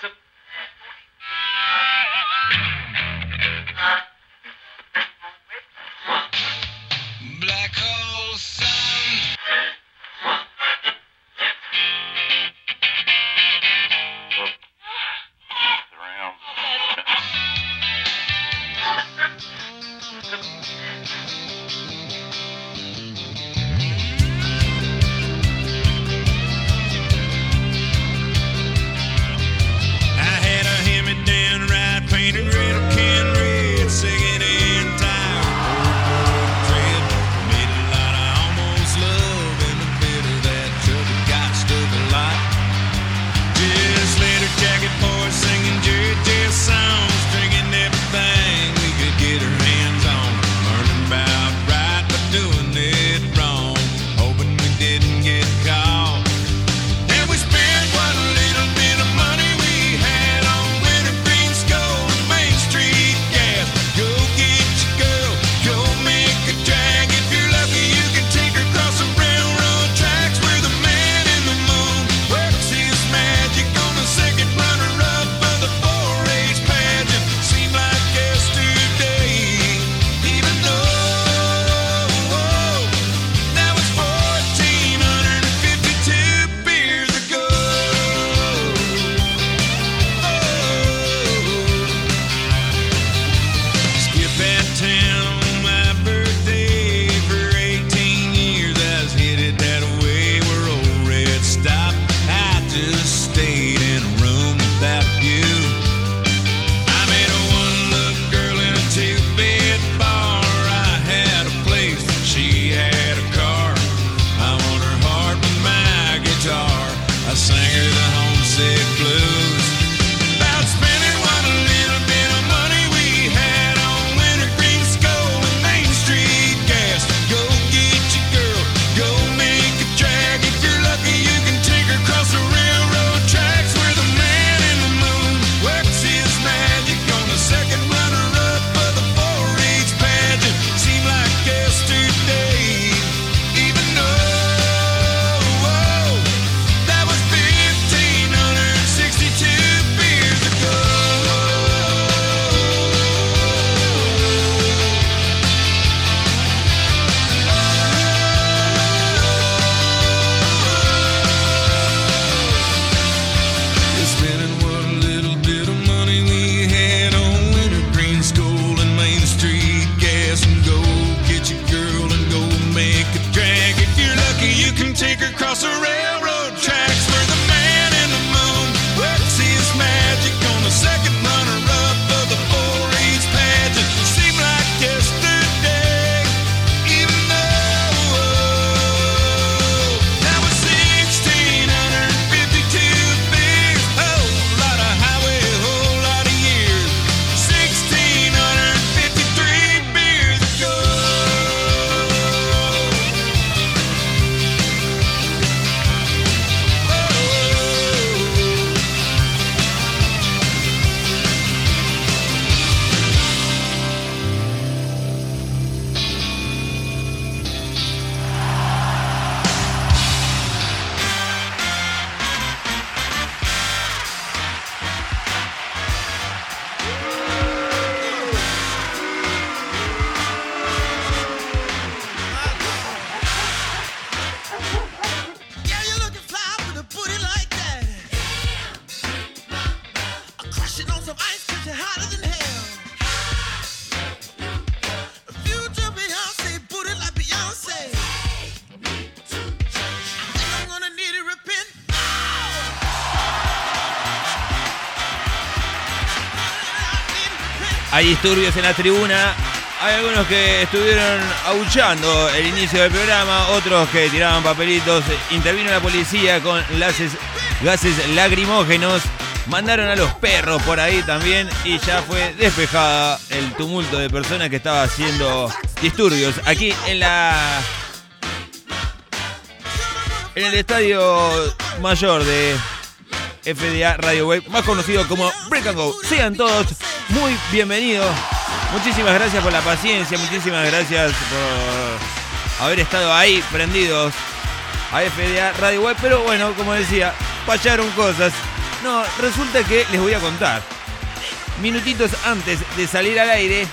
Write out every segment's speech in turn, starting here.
to Hay disturbios en la tribuna. Hay algunos que estuvieron abuchando el inicio del programa, otros que tiraban papelitos. Intervino la policía con gases, gases lacrimógenos. Mandaron a los perros por ahí también y ya fue despejada el tumulto de personas que estaba haciendo disturbios aquí en la en el estadio mayor de FDA Radio Wave, más conocido como Break and Go. Sean todos muy bienvenidos. Muchísimas gracias por la paciencia, muchísimas gracias por haber estado ahí prendidos a FDA Radio Web. Pero bueno, como decía, fallaron cosas. No, resulta que les voy a contar. Minutitos antes de salir al aire,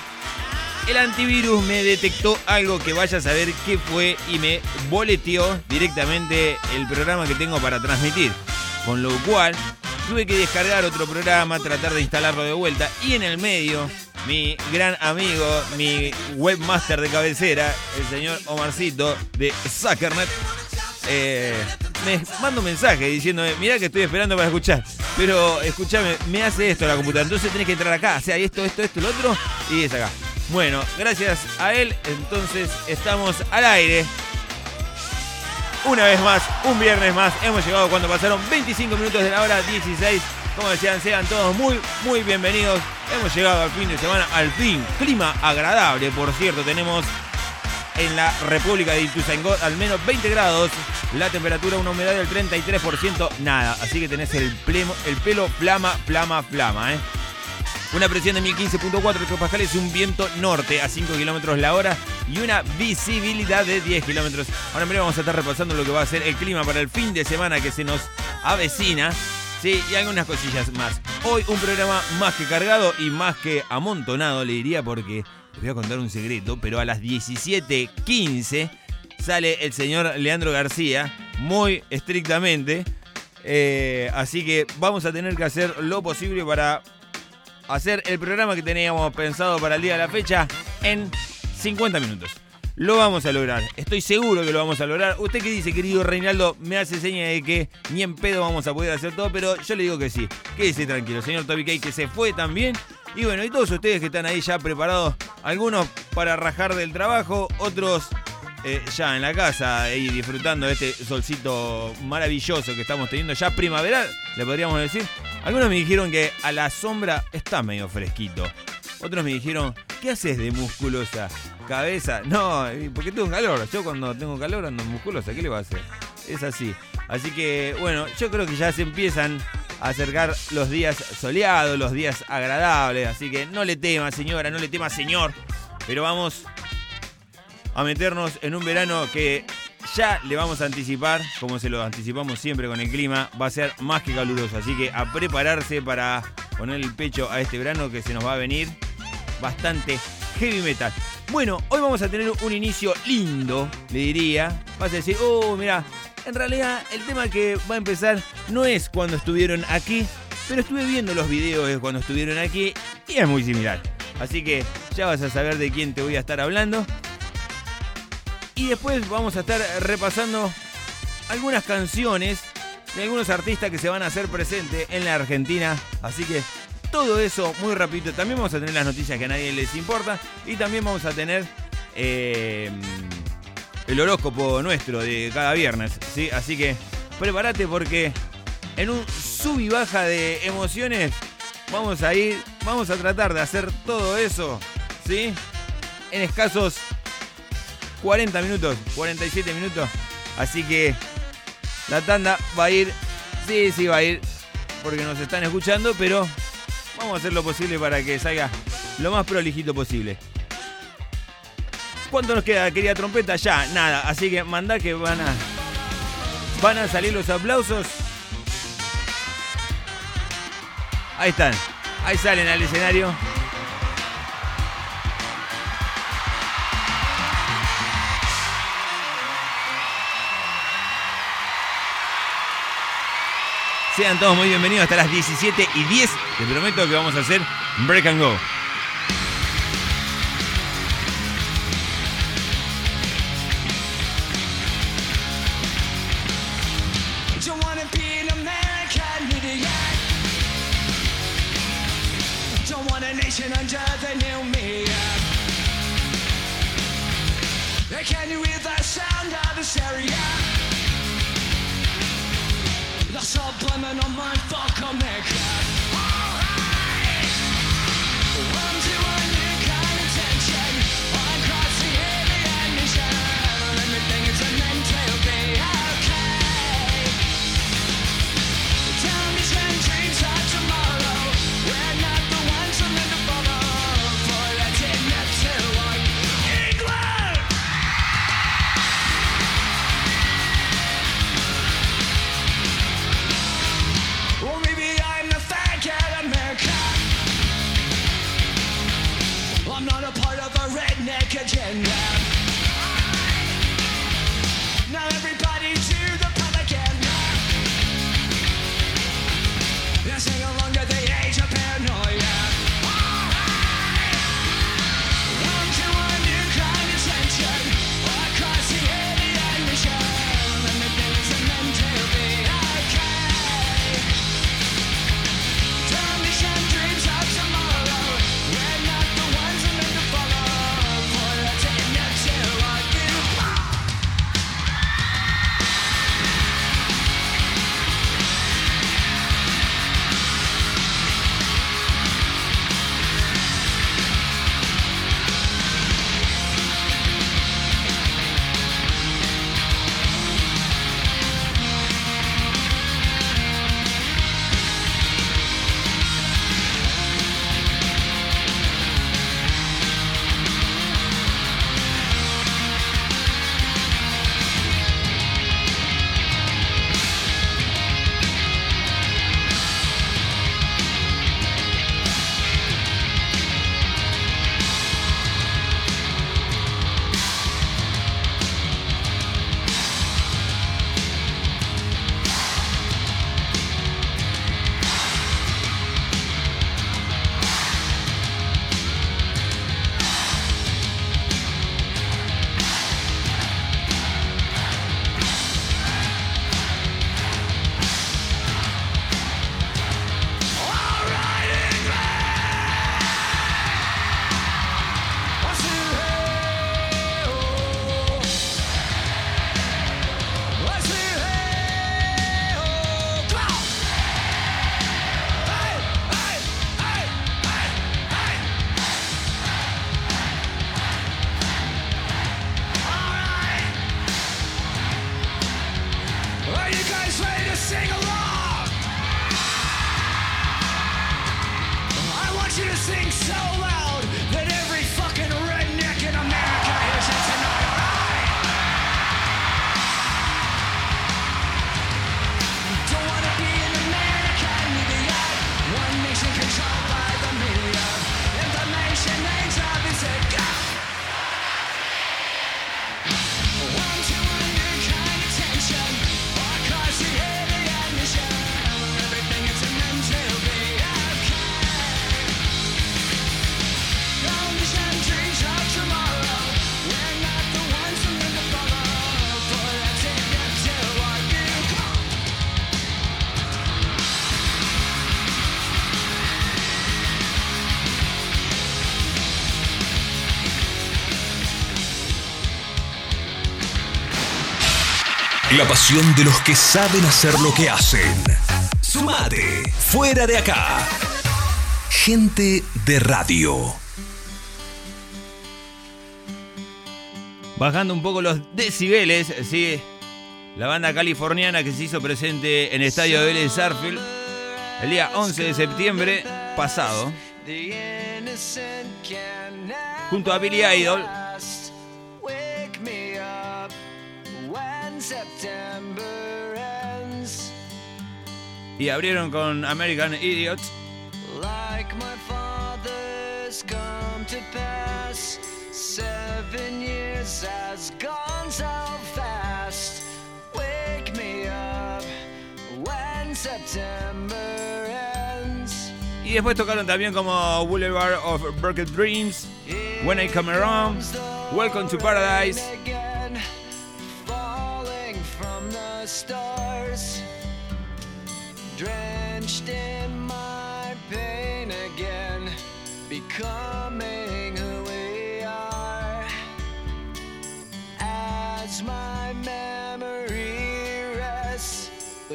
el antivirus me detectó algo que vaya a saber qué fue y me boleteó directamente el programa que tengo para transmitir. Con lo cual tuve que descargar otro programa, tratar de instalarlo de vuelta y en el medio mi gran amigo, mi webmaster de cabecera, el señor Omarcito de Zuckernet, eh, me manda un mensaje diciendo, mirá que estoy esperando para escuchar, pero escúchame, me hace esto la computadora, entonces tenés que entrar acá, o sea, esto, esto, esto, lo otro, y es acá. Bueno, gracias a él, entonces estamos al aire. Una vez más, un viernes más, hemos llegado cuando pasaron 25 minutos de la hora 16 como decían, sean todos muy, muy bienvenidos. Hemos llegado al fin de semana, al fin. Clima agradable, por cierto. Tenemos en la República de Ituzaingó al menos 20 grados. La temperatura, una humedad del 33%, nada. Así que tenés el, el pelo flama, flama, flama, ¿eh? Una presión de 1015.4 hectopascales, un viento norte a 5 kilómetros la hora y una visibilidad de 10 kilómetros. Ahora en vamos a estar repasando lo que va a ser el clima para el fin de semana que se nos avecina. Sí, y algunas cosillas más. Hoy un programa más que cargado y más que amontonado, le diría, porque voy a contar un secreto, pero a las 17.15 sale el señor Leandro García, muy estrictamente. Eh, así que vamos a tener que hacer lo posible para hacer el programa que teníamos pensado para el día de la fecha en 50 minutos. Lo vamos a lograr. Estoy seguro que lo vamos a lograr. ¿Usted qué dice, querido Reinaldo? Me hace seña de que ni en pedo vamos a poder hacer todo, pero yo le digo que sí. Quédese tranquilo, señor Toby que se fue también. Y bueno, y todos ustedes que están ahí ya preparados, algunos para rajar del trabajo, otros eh, ya en la casa y disfrutando de este solcito maravilloso que estamos teniendo ya primaveral, le podríamos decir. Algunos me dijeron que a la sombra está medio fresquito. Otros me dijeron, ¿qué haces de musculosa? Cabeza. No, porque tengo calor. Yo cuando tengo calor ando musculosa. ¿Qué le va a hacer? Es así. Así que, bueno, yo creo que ya se empiezan a acercar los días soleados, los días agradables. Así que no le tema, señora, no le tema, señor. Pero vamos a meternos en un verano que ya le vamos a anticipar, como se lo anticipamos siempre con el clima, va a ser más que caluroso. Así que a prepararse para poner el pecho a este verano que se nos va a venir bastante heavy metal. Bueno, hoy vamos a tener un inicio lindo, le diría. Vas a decir, oh, mira, en realidad el tema que va a empezar no es cuando estuvieron aquí, pero estuve viendo los videos de cuando estuvieron aquí y es muy similar. Así que ya vas a saber de quién te voy a estar hablando. Y después vamos a estar repasando algunas canciones de algunos artistas que se van a hacer presentes en la Argentina. Así que todo eso muy rápido. También vamos a tener las noticias que a nadie les importa. Y también vamos a tener eh, el horóscopo nuestro de cada viernes. ¿sí? Así que prepárate porque en un sub y baja de emociones vamos a ir, vamos a tratar de hacer todo eso. ¿sí? En escasos 40 minutos, 47 minutos. Así que la tanda va a ir, sí, sí va a ir, porque nos están escuchando, pero vamos a hacer lo posible para que salga lo más prolijito posible. ¿Cuánto nos queda, querida trompeta? Ya, nada. Así que manda que van a, van a salir los aplausos. Ahí están. Ahí salen al escenario. Sean todos muy bienvenidos hasta las 17 y 10. Les prometo que vamos a hacer Break and Go. La pasión de los que saben hacer lo que hacen. Sumate, fuera de acá. Gente de radio. Bajando un poco los decibeles, sí. La banda californiana que se hizo presente en el estadio de Vélez Sarfield el día 11 de septiembre pasado. Junto a Billy Idol y abrieron con American Idiot. Like my father's come to pass, seven years has gone so fast. Wake me up when September ends. Y después tocaron también como Boulevard of Broken Dreams, When I Come Around, Welcome to Paradise.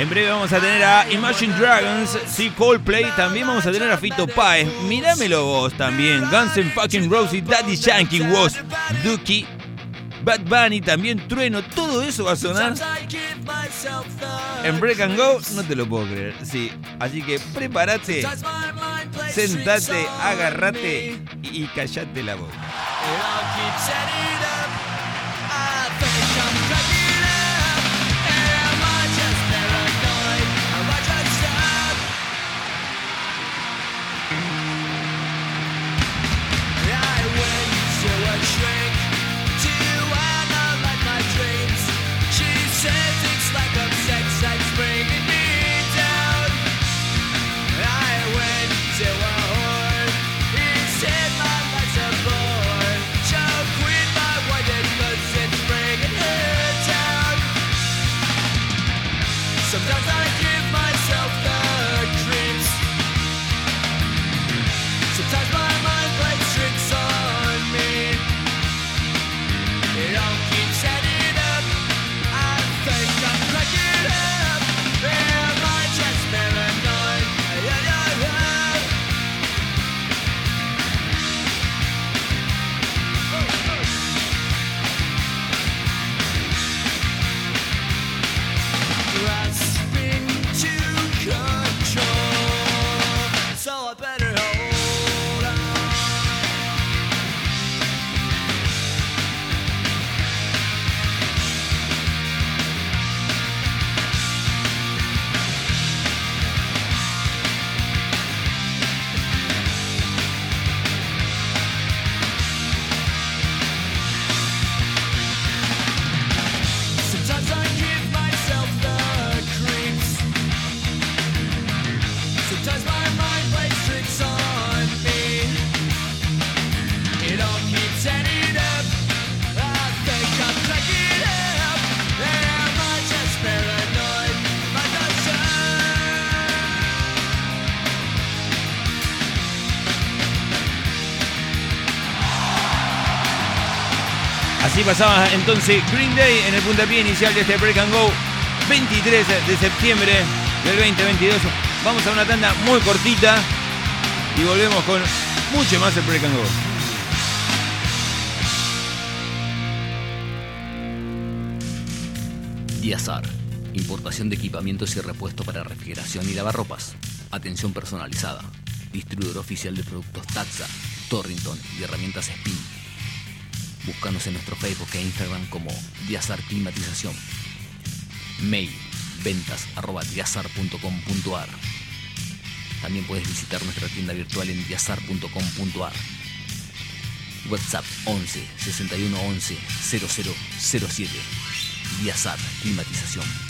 En breve vamos a tener a Imagine Dragons, sí, Coldplay, también vamos a tener a Fito Páez, mirámelo vos también, Guns N' fucking Roses, Daddy Yankee Was, Dookie, Bad Bunny, también Trueno, todo eso va a sonar en Break and Go, no te lo puedo creer, sí, así que prepárate, sentate, me. y callate la boca. Pasaba entonces Green Day en el puntapié inicial de este Break and Go 23 de septiembre del 2022. Vamos a una tanda muy cortita y volvemos con mucho más el Break and Go. Diazar. Importación de equipamientos y repuestos para refrigeración y lavarropas. Atención personalizada. Distribuidor oficial de productos Taxa, Torrington y herramientas Spin. Búscanos en nuestro Facebook e Instagram como Diazar Climatización. Mail ventas arroba diazar.com.ar. También puedes visitar nuestra tienda virtual en diazar.com.ar. WhatsApp 11 61 11 0007. Diazar Climatización.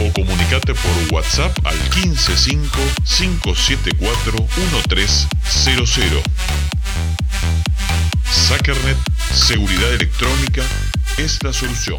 o comunicate por WhatsApp al 155-574-1300. Sackernet Seguridad Electrónica es la solución.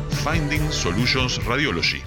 Finding Solutions Radiology.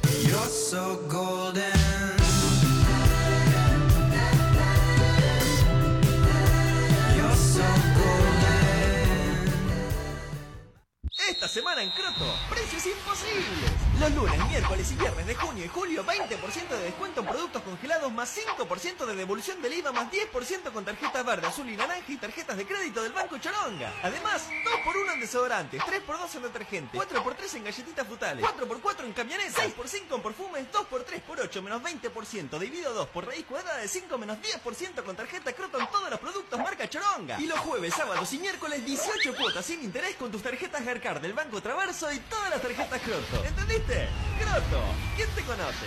Semana en Croto, precios imposibles. Los lunes, miércoles y viernes de junio y julio, 20% de descuento en productos congelados más 5% de devolución del IVA más 10% con tarjetas verde, azul y naranja y tarjetas de crédito del Banco Choronga. Además, 2x1 en desodorantes, 3x2 en detergente, 4x3 en galletitas frutales, 4x4 en camionetas, 6x5 en perfumes, 2x3 por 8 menos 20%, dividido 2 por raíz cuadrada de 5 menos 10% con tarjeta Croto en todos los productos marca Choronga. Y los jueves, sábados y miércoles 18 cuotas sin interés con tus tarjetas Garcar del Banco Traverso y todas las tarjetas Croto. ¿Entendiste? Croto, ¿quién te conoce?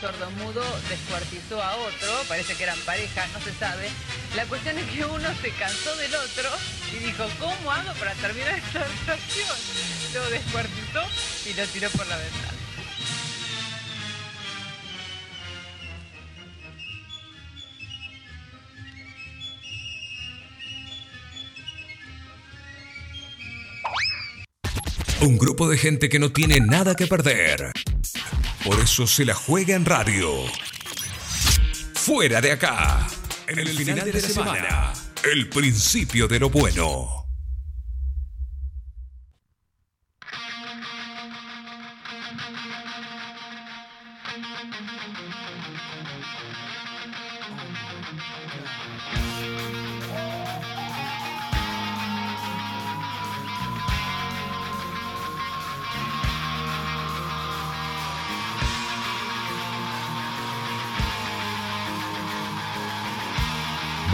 Sordomudo descuartizó a otro, parece que eran parejas, no se sabe. La cuestión es que uno se cansó del otro y dijo, ¿cómo hago para terminar esta relación? Lo descuartizó y lo tiró por la ventana. Un grupo de gente que no tiene nada que perder. Por eso se la juega en radio. Fuera de acá. En el, final, de, la semana. El principio de lo bueno.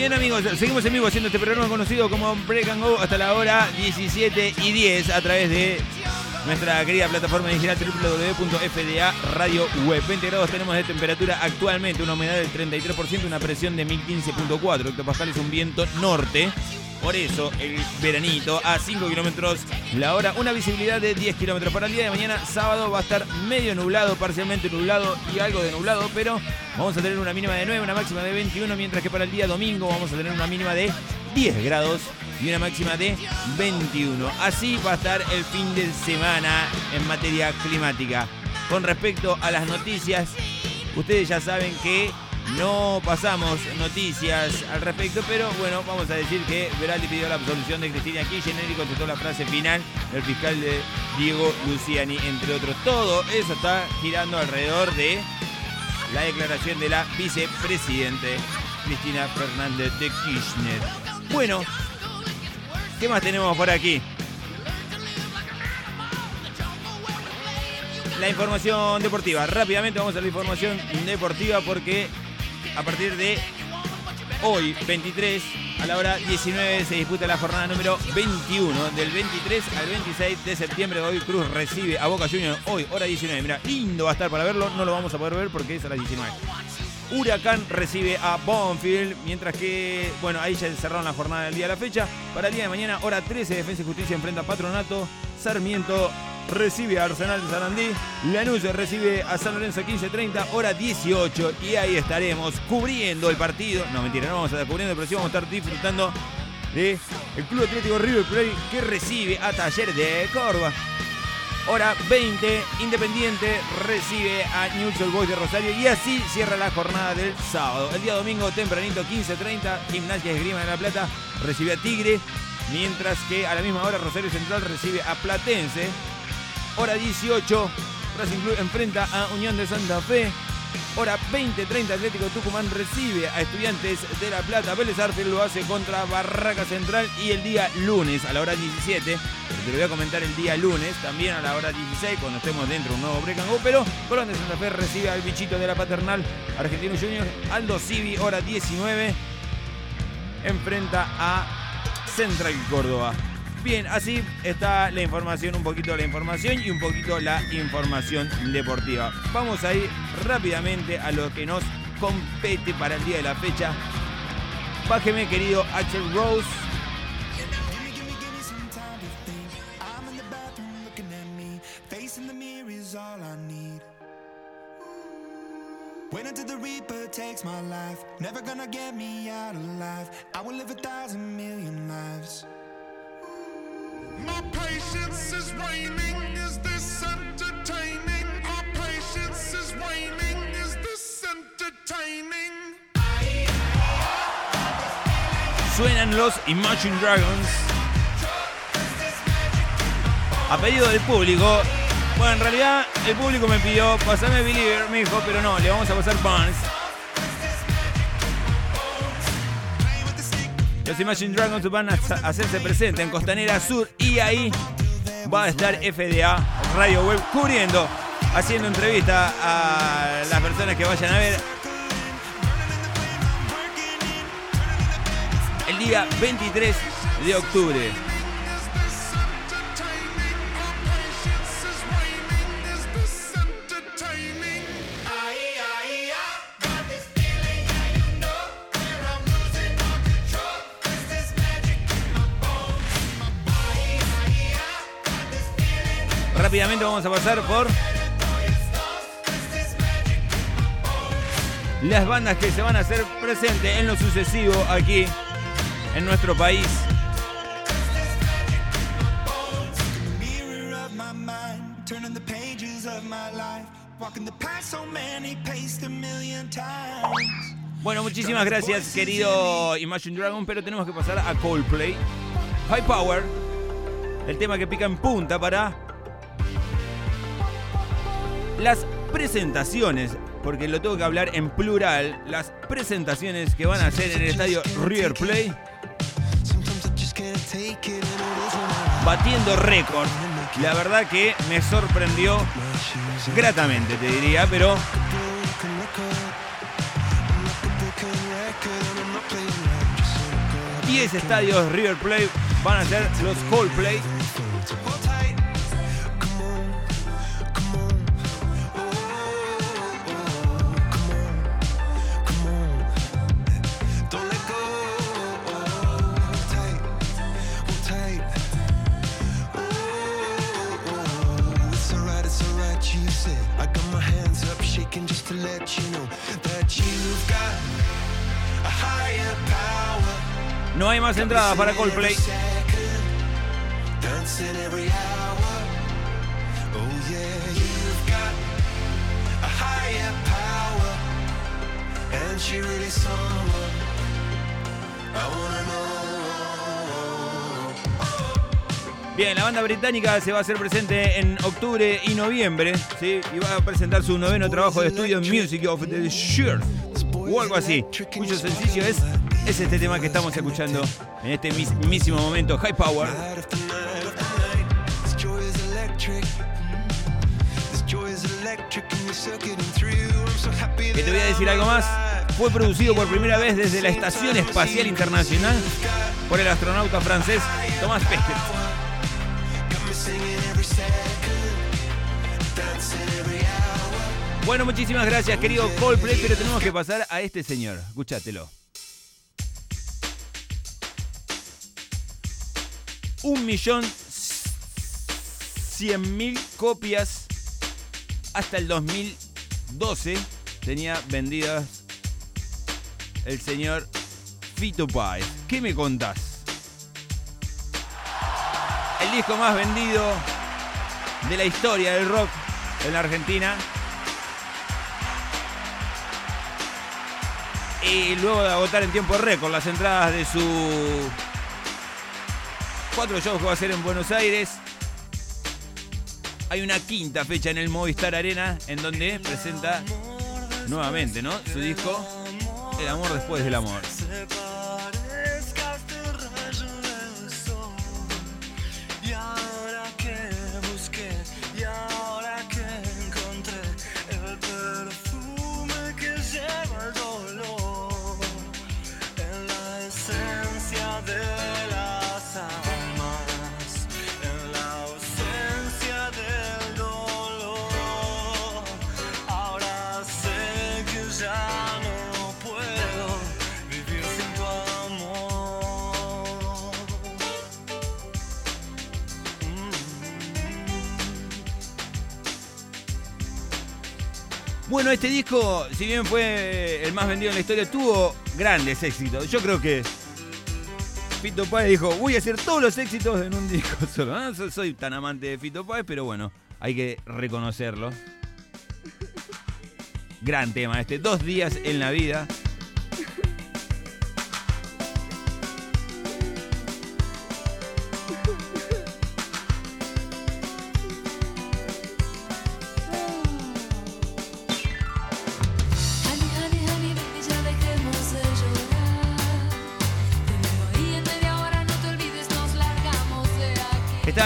Bien amigos, seguimos en vivo haciendo este programa conocido como Break and Go hasta la hora 17 y 10 a través de nuestra querida plataforma digital www.fda Radio Web. 20 grados tenemos de temperatura actualmente, una humedad del 33%, una presión de 1015.4 hectopascales, un viento norte. Por eso el veranito a 5 kilómetros la hora, una visibilidad de 10 kilómetros. Para el día de mañana, sábado, va a estar medio nublado, parcialmente nublado y algo de nublado, pero vamos a tener una mínima de 9, una máxima de 21, mientras que para el día domingo vamos a tener una mínima de 10 grados y una máxima de 21. Así va a estar el fin de semana en materia climática. Con respecto a las noticias, ustedes ya saben que no pasamos noticias al respecto, pero bueno, vamos a decir que Veraldi pidió la absolución de Cristina Kirchner y contestó la frase final del fiscal de Diego Luciani, entre otros. Todo eso está girando alrededor de la declaración de la vicepresidente Cristina Fernández de Kirchner. Bueno, ¿qué más tenemos por aquí? La información deportiva. Rápidamente vamos a la información deportiva porque a partir de hoy, 23, a la hora 19, se disputa la jornada número 21. Del 23 al 26 de septiembre, hoy Cruz recibe a Boca Juniors. Hoy, hora 19. Mira, lindo va a estar para verlo. No lo vamos a poder ver porque es a las 19. Huracán recibe a Bonfield, mientras que, bueno, ahí ya cerraron la jornada del día de la fecha. Para el día de mañana, hora 13, Defensa y Justicia enfrenta a Patronato. Sarmiento recibe a Arsenal de Sarandí. Lanús recibe a San Lorenzo 15.30, hora 18. Y ahí estaremos cubriendo el partido. No, mentira, no vamos a estar cubriendo, pero sí vamos a estar disfrutando de el Club Atlético River Plate que recibe a Talleres de Córdoba. Hora 20, Independiente recibe a Newell's Old Boys de Rosario y así cierra la jornada del sábado. El día domingo, tempranito, 15.30, Gimnasia Esgrima de la Plata recibe a Tigre, mientras que a la misma hora Rosario Central recibe a Platense. Hora 18, Racing Club enfrenta a Unión de Santa Fe. Hora 20.30, Atlético Tucumán recibe a Estudiantes de La Plata. Vélez Arfield lo hace contra Barraca Central y el día lunes a la hora 17. Pero te lo voy a comentar el día lunes, también a la hora 16, cuando estemos dentro de un nuevo break. Pero Colón de Santa Fe recibe al bichito de la paternal Argentino Juniors. Aldo Civi, hora 19, enfrenta a Central Córdoba. Bien, así está la información, un poquito la información y un poquito la información deportiva. Vamos a ir rápidamente a lo que nos compete para el día de la fecha. Bájeme, querido Axel Rose. Wait until the Reaper takes my life. Never gonna get me out alive. I will live a thousand million lives. Suenan los Imagine Dragons. A pedido del público. Bueno, en realidad el público me pidió pasarme Believer, me dijo, pero no, le vamos a pasar Barnes. Los Imagine Dragons van a hacerse presentes en Costanera Sur y ahí va a estar FDA Radio Web cubriendo, haciendo entrevista a las personas que vayan a ver el día 23 de octubre. Rápidamente vamos a pasar por las bandas que se van a hacer presentes en lo sucesivo aquí en nuestro país. Bueno, muchísimas gracias, querido Imagine Dragon, pero tenemos que pasar a Coldplay. High Power, el tema que pica en punta para las presentaciones, porque lo tengo que hablar en plural, las presentaciones que van a hacer en el estadio River isn't batiendo récord. La verdad que me sorprendió gratamente, te diría, pero. 10 estadios River Plate van a ser los Coldplay. Someone I wanna know. Bien, la banda británica se va a hacer presente en octubre y noviembre. Y va a presentar su noveno trabajo de estudio Music of the Year, o algo así, cuyo sencillo es, es este tema que estamos escuchando en este mismísimo momento, High Power. Que te voy a decir algo más. Fue producido por primera vez desde la Estación Espacial Internacional por el astronauta francés Thomas Pesquet. Bueno, muchísimas gracias, querido Coldplay, pero tenemos que pasar a este señor. Escúchatelo. Un millón cien mil copias hasta el 2012 tenía vendidas el señor Fito Páez. ¿Qué me contás? El disco más vendido de la historia del rock en la Argentina. Y luego de agotar en tiempo récord las entradas de su cuatro shows que va a hacer en Buenos Aires, hay una quinta fecha en el Movistar Arena en donde presenta nuevamente, ¿no? Su disco El amor después del amor. Este disco, si bien fue el más vendido en la historia, tuvo grandes éxitos. Yo creo que Fito Páez dijo, voy a hacer todos los éxitos en un disco solo. No so- soy tan amante de Fito Páez, pero bueno, hay que reconocerlo. Gran tema este, dos días en la vida.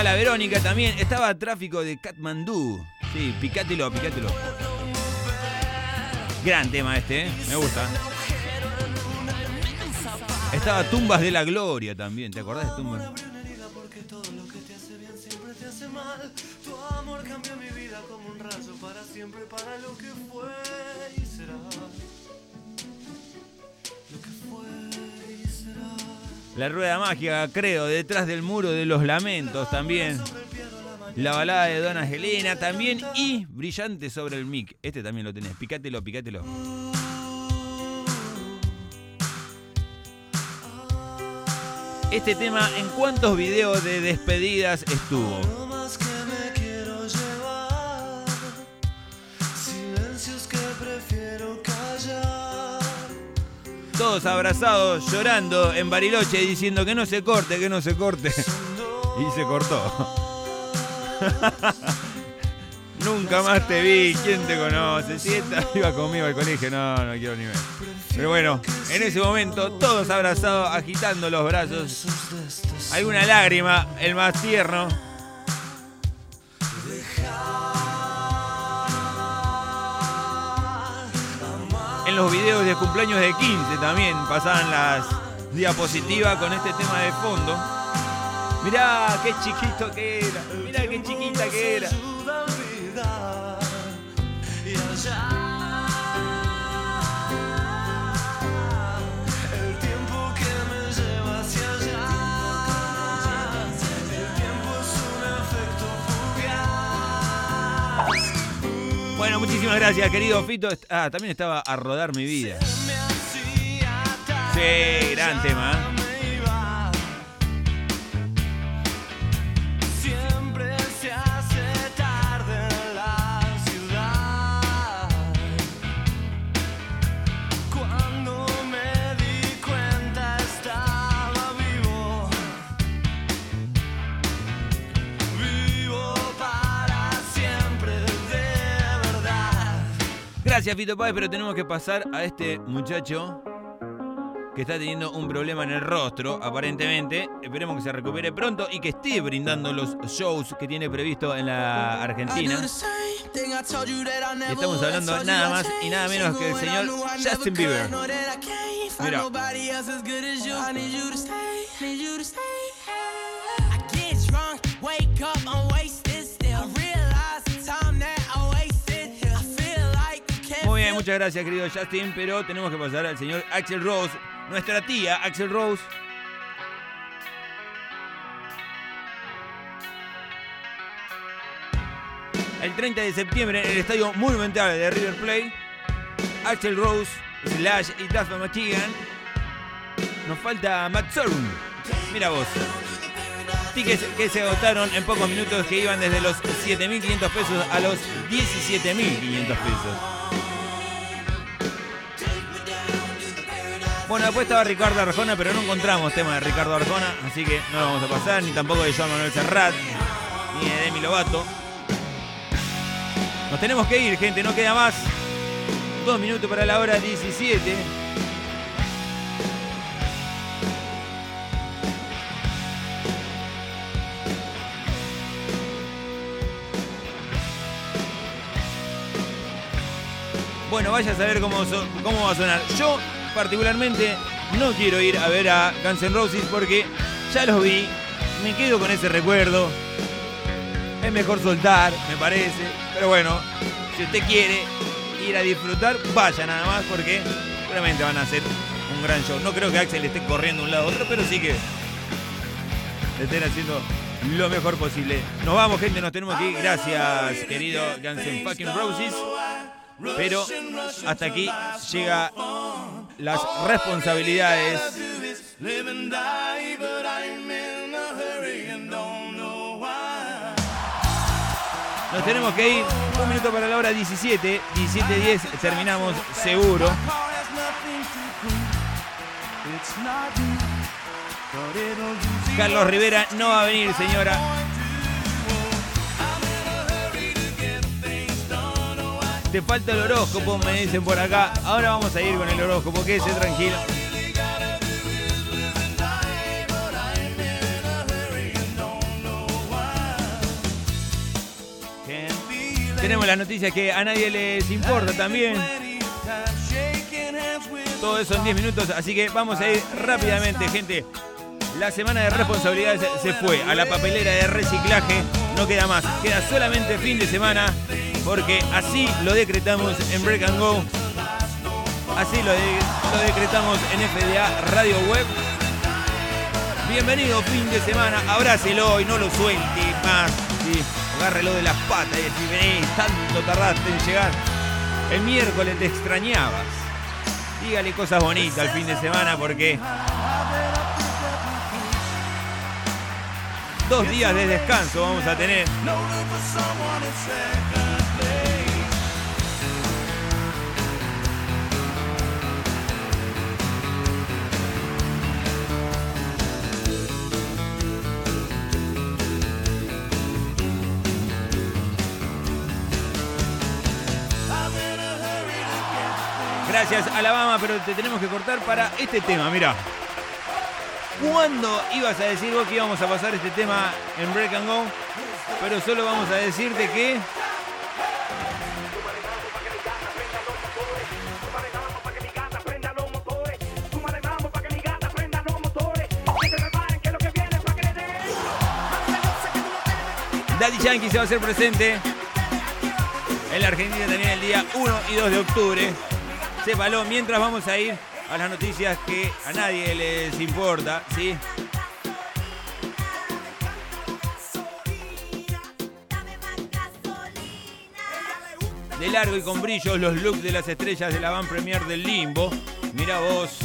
La Verónica también, estaba tráfico de Katmandú. Sí, picátelo, picátelo. Gran tema este, ¿eh? me gusta. Estaba Tumbas de la Gloria también, ¿te acordás de Tumbas? La rueda mágica, creo, detrás del muro de los lamentos también. La balada de Don Angelina también y Brillante sobre el mic. Este también lo tenés, picátelo, picátelo. Este tema, ¿en cuántos videos de despedidas estuvo? Todos abrazados, llorando en Bariloche, diciendo que no se corte, que no se corte. Y se cortó. Nunca más te vi, ¿quién te conoce? Si esta iba conmigo al colegio, no, no quiero ni ver. Pero bueno, en ese momento, todos abrazados, agitando los brazos. Hay una lágrima, el más tierno. Los videos de cumpleaños de 15 también pasaban las diapositivas con este tema de fondo. Mirá qué chiquito que era, mirá qué chiquita que era. Gracias, querido Fito. Ah, también estaba a rodar mi vida. Sí, gran tema. Gracias, Fito Páez, pero tenemos que pasar a este muchacho. que está teniendo un problema en el rostro, aparentemente. Esperemos que se recupere pronto y que esté brindando los shows que tiene previsto en la Argentina. Y estamos hablando nada más y nada menos que el señor Justin Bieber. Mira. Muy bien, muchas gracias querido Justin, pero tenemos que pasar al señor Axel Rose, nuestra tía Axel Rose. El 30 de septiembre en el estadio monumental de River Plate, Axel Rose, Slash y Duff McKagan. Nos falta Matt Sorum. Mira vos. Tickets que se agotaron en pocos minutos que iban desde los 7.500 pesos a los 17.500 pesos. Bueno, después estaba Ricardo Arjona, pero no encontramos tema de Ricardo Arjona, así que no lo vamos a pasar, ni tampoco de Joan Manuel Serrat, ni de Demi Lovato. Nos tenemos que ir, gente, no queda más. Dos minutos para la hora 17. Bueno, vaya a saber cómo, cómo va a sonar. Yo, particularmente, no quiero ir a ver a Guns N' Roses porque ya los vi, me quedo con ese recuerdo. Es mejor soltar, me parece. Pero bueno, si usted quiere ir a disfrutar, vaya nada más porque seguramente van a hacer un gran show. No creo que Axel esté corriendo un lado a otro, pero sí que estén haciendo lo mejor posible. Nos vamos, gente, nos tenemos que ir. Gracias, querido Guns N' fucking Roses. Pero hasta aquí llega las responsabilidades. Nos tenemos que ir. Un minuto para la hora 17. 17.10 terminamos seguro. Carlos Rivera no va a venir, señora. Te falta el horóscopo, me dicen por acá. Ahora vamos a ir con el horóscopo, quédese tranquilo. Tenemos las noticias que a nadie les importa también. Todo eso en 10 minutos, así que vamos a ir rápidamente, gente. La semana de responsabilidades se fue a la papelera de reciclaje. No queda más, queda solamente fin de semana, porque así lo decretamos en Break and Go. Así lo, de- lo decretamos en FDA Radio Web. Bienvenido fin de semana, abrácelo y no lo suelte más. Sí, agárrelo de las patas y decir, vení, tanto tardaste en llegar. El miércoles te extrañabas. Dígale cosas bonitas al fin de semana porque dos días de descanso vamos a tener. Gracias, Alabama, pero te tenemos que cortar para este tema, mira. ¿Cuándo ibas a decir vos que íbamos a pasar este tema en Break and Go? Pero solo vamos a decirte que. Daddy Yankee se va a hacer presente en la Argentina también el día 1 y 2 de octubre. Sépalo, mientras vamos a ir a las noticias que a nadie les importa, ¿sí? De largo y con brillos los looks de las estrellas de la van premier del Limbo. Mira vos.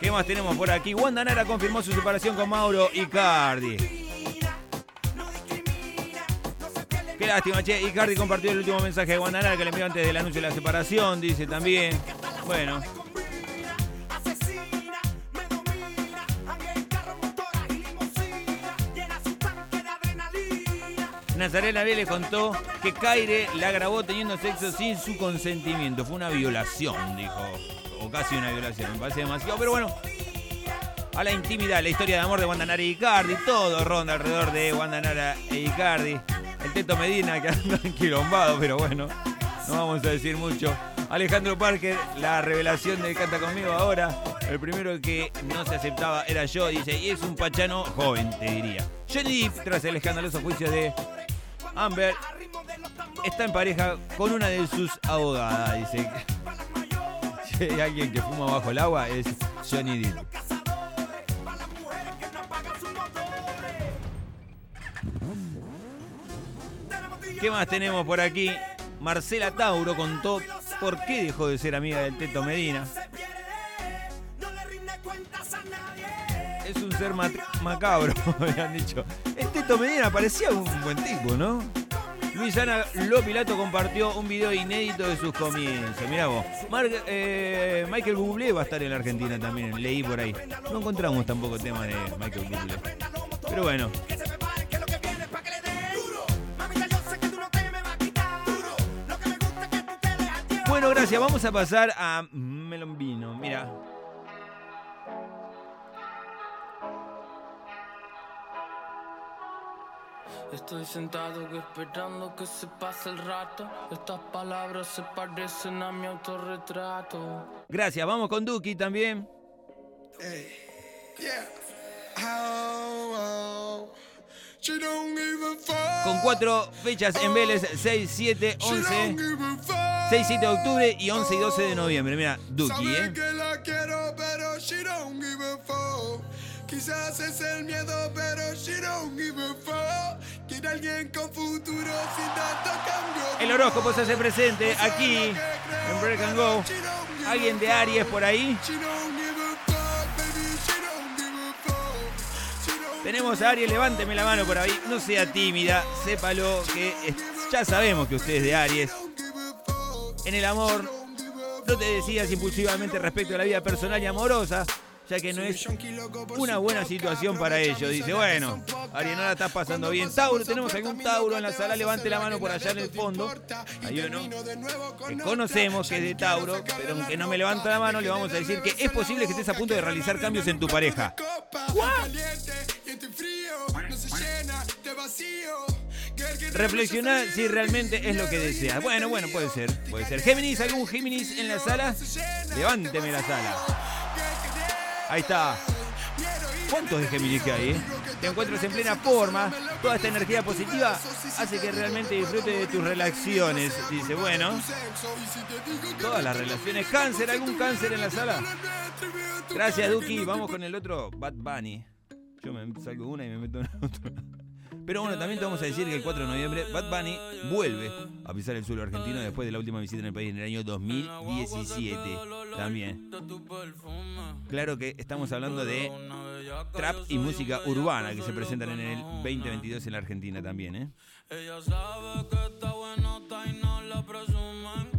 ¿Qué más tenemos por aquí? Wanda Nara confirmó su separación con Mauro Icardi. Lástima, che. Icardi compartió el último mensaje de Wanda Nara que le envió antes del anuncio de la separación, dice también. Bueno. Nazarena B le contó que Kaire la grabó teniendo sexo sin su consentimiento. Fue una violación, dijo. o casi una violación. Me parece demasiado, pero bueno. A la intimidad, la historia de amor de Wanda Nara y Icardi, todo ronda alrededor de Wanda Nara e Icardi. El Teto Medina que anda enquilombado, pero bueno, no vamos a decir mucho. Alejandro Parker, la revelación de Canta Conmigo ahora. El primero que no se aceptaba era yo, dice, y es un pachano joven, te diría. Johnny Depp, tras el escandaloso juicio de Amber, está en pareja con una de sus abogadas, dice. Si hay alguien que fuma bajo el agua es Johnny Depp. ¿Qué más tenemos por aquí? Marcela Tauro contó por qué dejó de ser amiga del Teto Medina. Es un ser ma- macabro, me han dicho. El Teto Medina parecía un buen tipo, ¿no? Luisana Lopilato compartió un video inédito de sus comienzos. Mirá vos. Mar- eh, Michael Bublé va a estar en la Argentina también, leí por ahí. No encontramos tampoco tema de Michael Bublé. Pero bueno, Bueno, gracias. Vamos a pasar a Melombino. Mira. Estoy sentado esperando que se pase el rato. Estas palabras se parecen a mi autorretrato. Gracias. Vamos con Duki también. Con cuatro fechas en Vélez, 6, 7, 11. 6, 7 de octubre y 11 y 12 de noviembre. Mira, Duki, ¿eh? que la quiero, pero she don't give a fuck. Quizás es el miedo, pero she don't give a fuck. Quiere alguien con futuro sin tanto cambio. El horóscopo se hace presente aquí en Break and Go. ¿Alguien de Aries por ahí? Tenemos a Aries, levánteme la mano por ahí. No sea tímida, sépalo que ya sabemos que usted es de Aries. En el amor, no te decidas impulsivamente respecto a la vida personal y amorosa, ya que no es una buena situación para ello. Dice, bueno, Aries no la estás pasando bien. Tauro, tenemos algún Tauro en la sala, levante la mano por allá en el fondo. Hay uno que conocemos que es de Tauro, pero aunque no me levanta la mano, le vamos a decir que es posible que estés a punto de realizar cambios en tu pareja. caliente Reflexionar si realmente es lo que deseas. Bueno, bueno, puede ser, puede ser. Géminis, ¿algún Géminis en la sala? Levánteme la sala. Ahí está. ¿Cuántos de Géminis que hay? eh? Te encuentras en plena forma. Toda esta energía positiva hace que realmente disfrutes de tus relaciones. Dice, bueno, todas las relaciones. Cáncer, ¿algún cáncer en la sala? Gracias, Duki. Vamos con el otro, Bad Bunny. Yo me salgo una y me meto en la otra. Pero bueno, también te vamos a decir que el 4 de noviembre Bad Bunny vuelve a pisar el suelo argentino después de la última visita en el país en el año 2017. También. Claro que estamos hablando de trap y música urbana que se presentan en el 2022 en la Argentina también, ¿eh? Ella sabe que está buenota y no la presumen.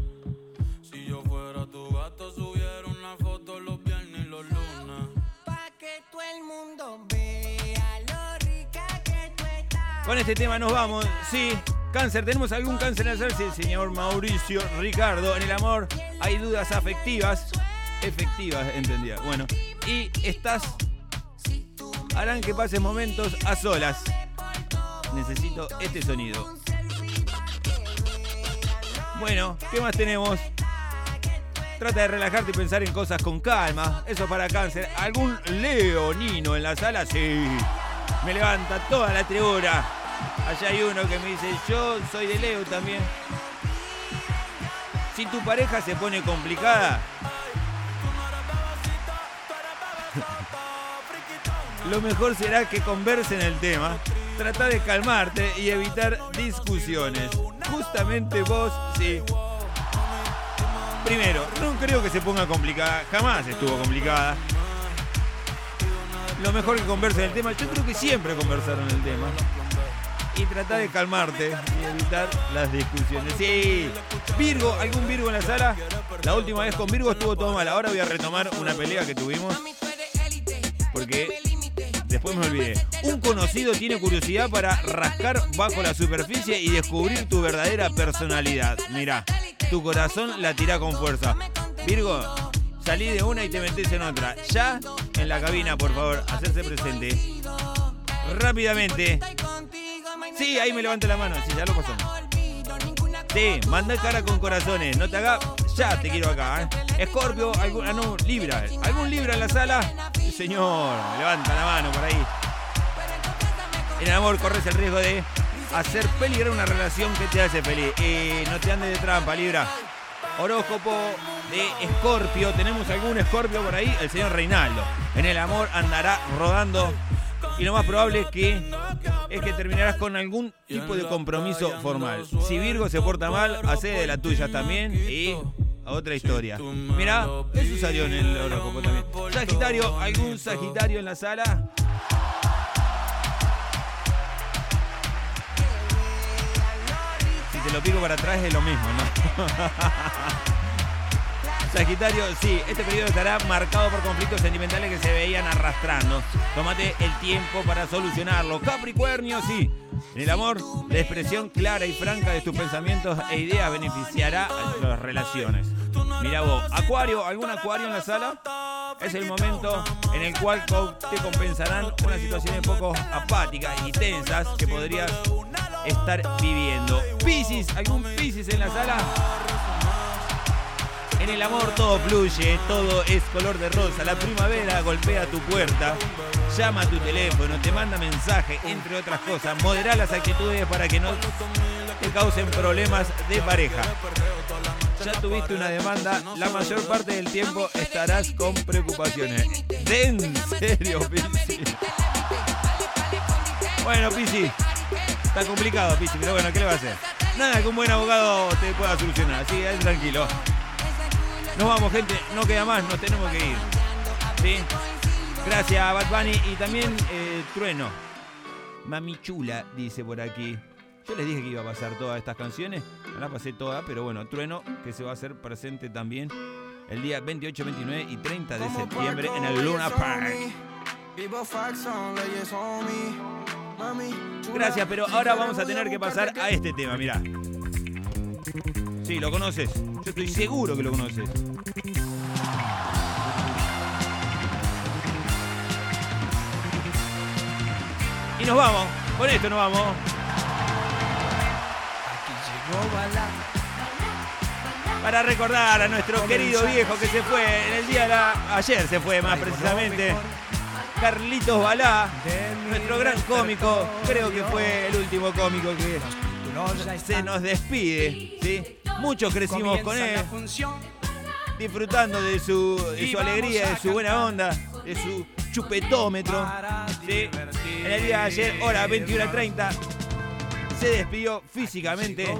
Si yo fuera tu gato, subiera una foto los viernes y los lunes. Pa' que todo el mundo vea Con este tema nos vamos. Sí, cáncer. ¿Tenemos algún cáncer en hacerse? Señor Mauricio Ricardo, en el amor hay dudas afectivas. Efectivas, entendía. Bueno, y estas harán que pases momentos a solas. Necesito este sonido. Bueno, ¿qué más tenemos? Trata de relajarte y pensar en cosas con calma. Eso para cáncer. ¿Algún leonino en la sala? Sí. Me levanta toda la tribuna. Allá hay uno que me dice, yo soy de Leo también. Si tu pareja se pone complicada, lo mejor será que conversen el tema. Trata de calmarte y evitar discusiones. Justamente vos, sí. Primero, no creo que se ponga complicada. Jamás estuvo complicada. Lo mejor que conversen el tema. Yo creo que siempre conversaron el tema. Y trata de calmarte y evitar las discusiones. Sí. Virgo, ¿algún Virgo en la sala? La última vez con Virgo estuvo todo mal. Ahora voy a retomar una pelea que tuvimos. Porque después me olvidé. Un conocido tiene curiosidad para rascar bajo la superficie y descubrir tu verdadera personalidad. Mira, tu corazón la tira con fuerza. Virgo, Salí de una y te metes en otra. Ya en la cabina, por favor, hacerse presente. Rápidamente. Sí, ahí me levanta la mano. Sí, ya lo pasamos. Sí, manda cara con corazones. No te hagas. Ya te quiero acá. ¿eh? Scorpio, algún, ah, no, Libra. ¿Algún Libra en la sala? Señor. Levanta la mano por ahí. En el amor corres el riesgo de hacer peligrar una relación que te hace feliz. Y no te andes de trampa, Libra. Horóscopo de Escorpio. ¿Tenemos algún Escorpio por ahí? El señor Reinaldo. En el amor andará rodando. Y lo más probable es que es que terminarás con algún tipo de compromiso formal. Si Virgo se porta mal, hace de la tuya también y otra historia. Mira, eso salió en el horóscopo también. Sagitario, ¿algún Sagitario en la sala? Si te lo pico para atrás es lo mismo, ¿no? Sagitario, sí, este periodo estará marcado por conflictos sentimentales que se veían arrastrando. Tómate el tiempo para solucionarlo. Capricornio, sí. En el amor, la expresión clara y franca de tus pensamientos e ideas beneficiará a las relaciones. Mira vos, Acuario, ¿algún Acuario en la sala? Es el momento en el cual te compensarán unas situaciones poco apáticas y tensas que podrías estar viviendo. Piscis, ¿algún Piscis en la sala? En el amor todo fluye, todo es color de rosa. La primavera golpea tu puerta, llama a tu teléfono, te manda mensaje, entre otras cosas. Modera las actitudes para que no te causen problemas de pareja. Ya tuviste una demanda, la mayor parte del tiempo estarás con preocupaciones. ¿De en serio, Pisi? Bueno, Pisi, está complicado, Pisi, pero bueno, ¿qué le va a hacer? Nada que un buen abogado te pueda solucionar, así tranquilo. Nos vamos, gente, no queda más, nos tenemos que ir. ¿Sí? Gracias, Bad Bunny y también eh, Trueno. Mami chula, dice por aquí. Yo les dije que iba a pasar todas estas canciones, no las pasé todas, pero bueno, Trueno que se va a hacer presente también el día 28, 29 y 30 de septiembre en el Luna Park. Gracias, pero ahora vamos a tener que pasar a este tema, mirá. Sí, lo conoces. Yo estoy seguro que lo conoces. Y nos vamos. Con esto nos vamos. Para recordar a nuestro querido viejo que se fue en el día de la... Ayer se fue más precisamente. Carlitos Balá, nuestro gran cómico. Creo que fue el último cómico que se nos despide. ¿sí? Muchos crecimos con él, disfrutando de su, de su alegría, de su buena onda, de su chupetómetro. ¿sí? En el día de ayer, hora 21.30, se despidió físicamente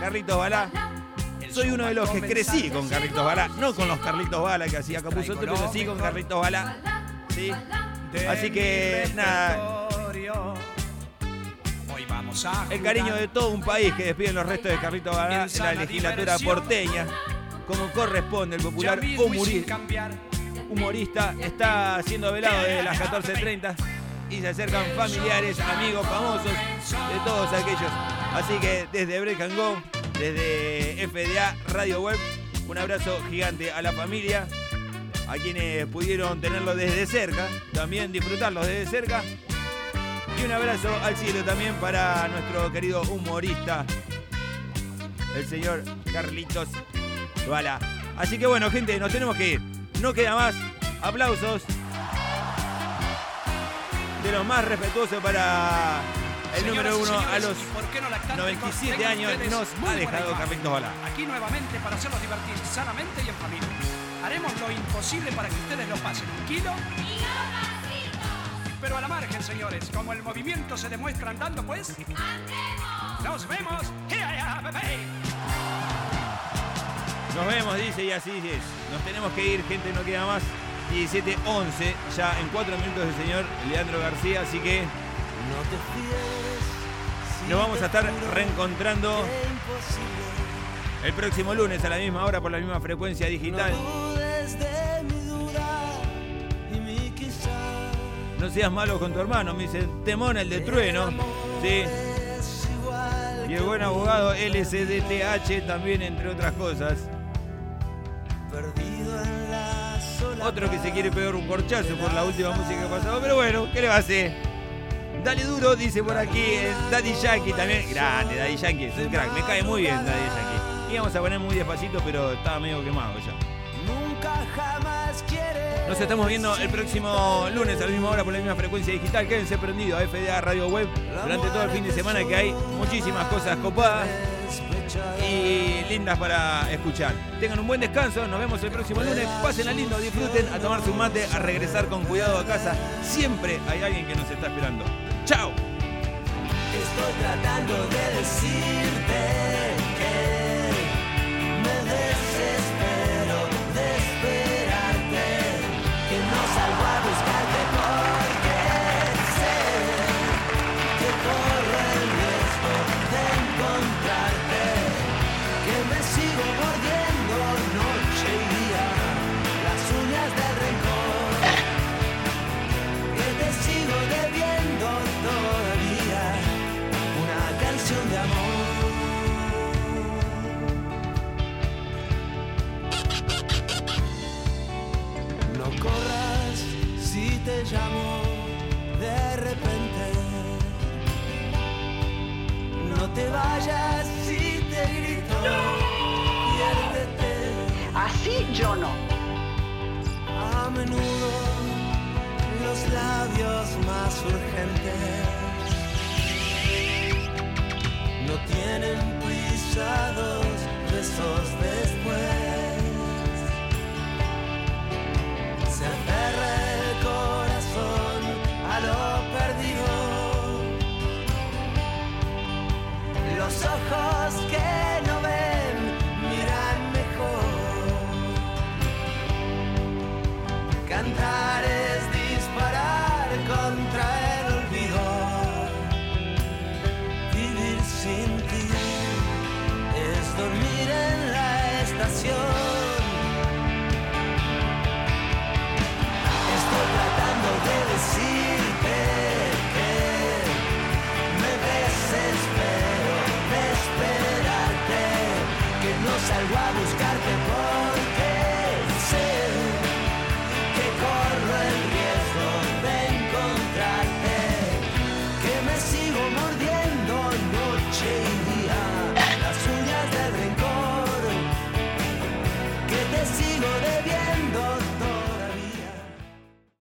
Carlitos Balá. Soy uno de los que crecí con Carlitos Balá, no con los Carlitos Bala que hacía Capuzote, pero sí con Carlitos Balá. ¿sí? Así que nada, el cariño de todo un país que despiden los restos de Carlitos Balá en la legislatura porteña, como corresponde el popular humorista, humorista está siendo velado desde las 14.30 y se acercan familiares, amigos, famosos de todos aquellos. Así que desde Break and Go, desde FDA Radio Web, un abrazo gigante a la familia, a quienes pudieron tenerlo desde cerca, también disfrutarlo desde cerca. Y un abrazo al cielo también para nuestro querido humorista, el señor Carlitos Bala. Así que bueno, gente, nos tenemos que ir. No queda más. Aplausos de los más respetuosos para el número uno a los 97 años nos ha dejado Carlitos Bala. Aquí nuevamente para hacerlos divertir sanamente y en familia. Haremos lo imposible para que ustedes lo pasen tranquilo. Pero a la margen, señores, como el movimiento se demuestra andando, pues. ¡Nos vemos! Nos vemos, dice, y así es. Nos tenemos que ir, gente, no queda más. 17-11, ya en 4 minutos el señor Leandro García, así que nos vamos a estar reencontrando el próximo lunes a la misma hora por la misma frecuencia digital. No seas malo con tu hermano, me dice Temón, el de Trueno. Sí. Y el buen abogado LCDTH también, entre otras cosas. Otro que se quiere pegar un corchazo por la última música que pasó. Pero bueno, ¿qué le va a hacer? Dale duro, dice por aquí eh, Daddy Yankee también. Grande, Daddy Yankee, es un crack. Me cae muy bien Daddy Yankee. Íbamos a poner muy despacito, pero estaba medio quemado ya. Nunca jamás quieres. Nos estamos viendo el próximo lunes a la misma hora por la misma frecuencia digital. Quédense prendidos a FDA Radio Web durante todo el fin de semana que hay muchísimas cosas copadas y lindas para escuchar. Tengan un buen descanso, nos vemos el próximo lunes. Pásenla lindo, disfruten, a tomar su mate, a regresar con cuidado a casa. Siempre hay alguien que nos está esperando. ¡Chao! Estoy tratando de decirte